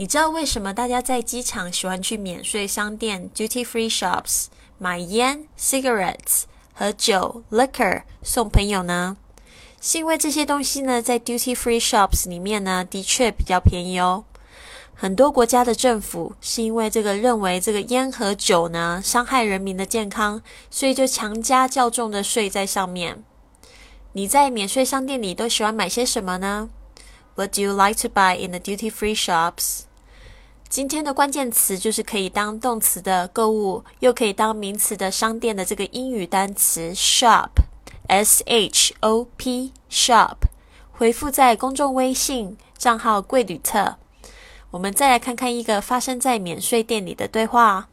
你知道为什么大家在机场喜欢去免税商店 （duty free shops） 买烟 （cigarettes） 和酒 （liquor） 送朋友呢？是因为这些东西呢，在 duty free shops 里面呢，的确比较便宜哦。很多国家的政府是因为这个认为这个烟和酒呢伤害人民的健康，所以就强加较重的税在上面。你在免税商店里都喜欢买些什么呢？What do you like to buy in the duty free shops？今天的关键词就是可以当动词的购物，又可以当名词的商店的这个英语单词 shop，s h o p shop。回复在公众微信账号“贵旅特”。我们再来看看一个发生在免税店里的对话。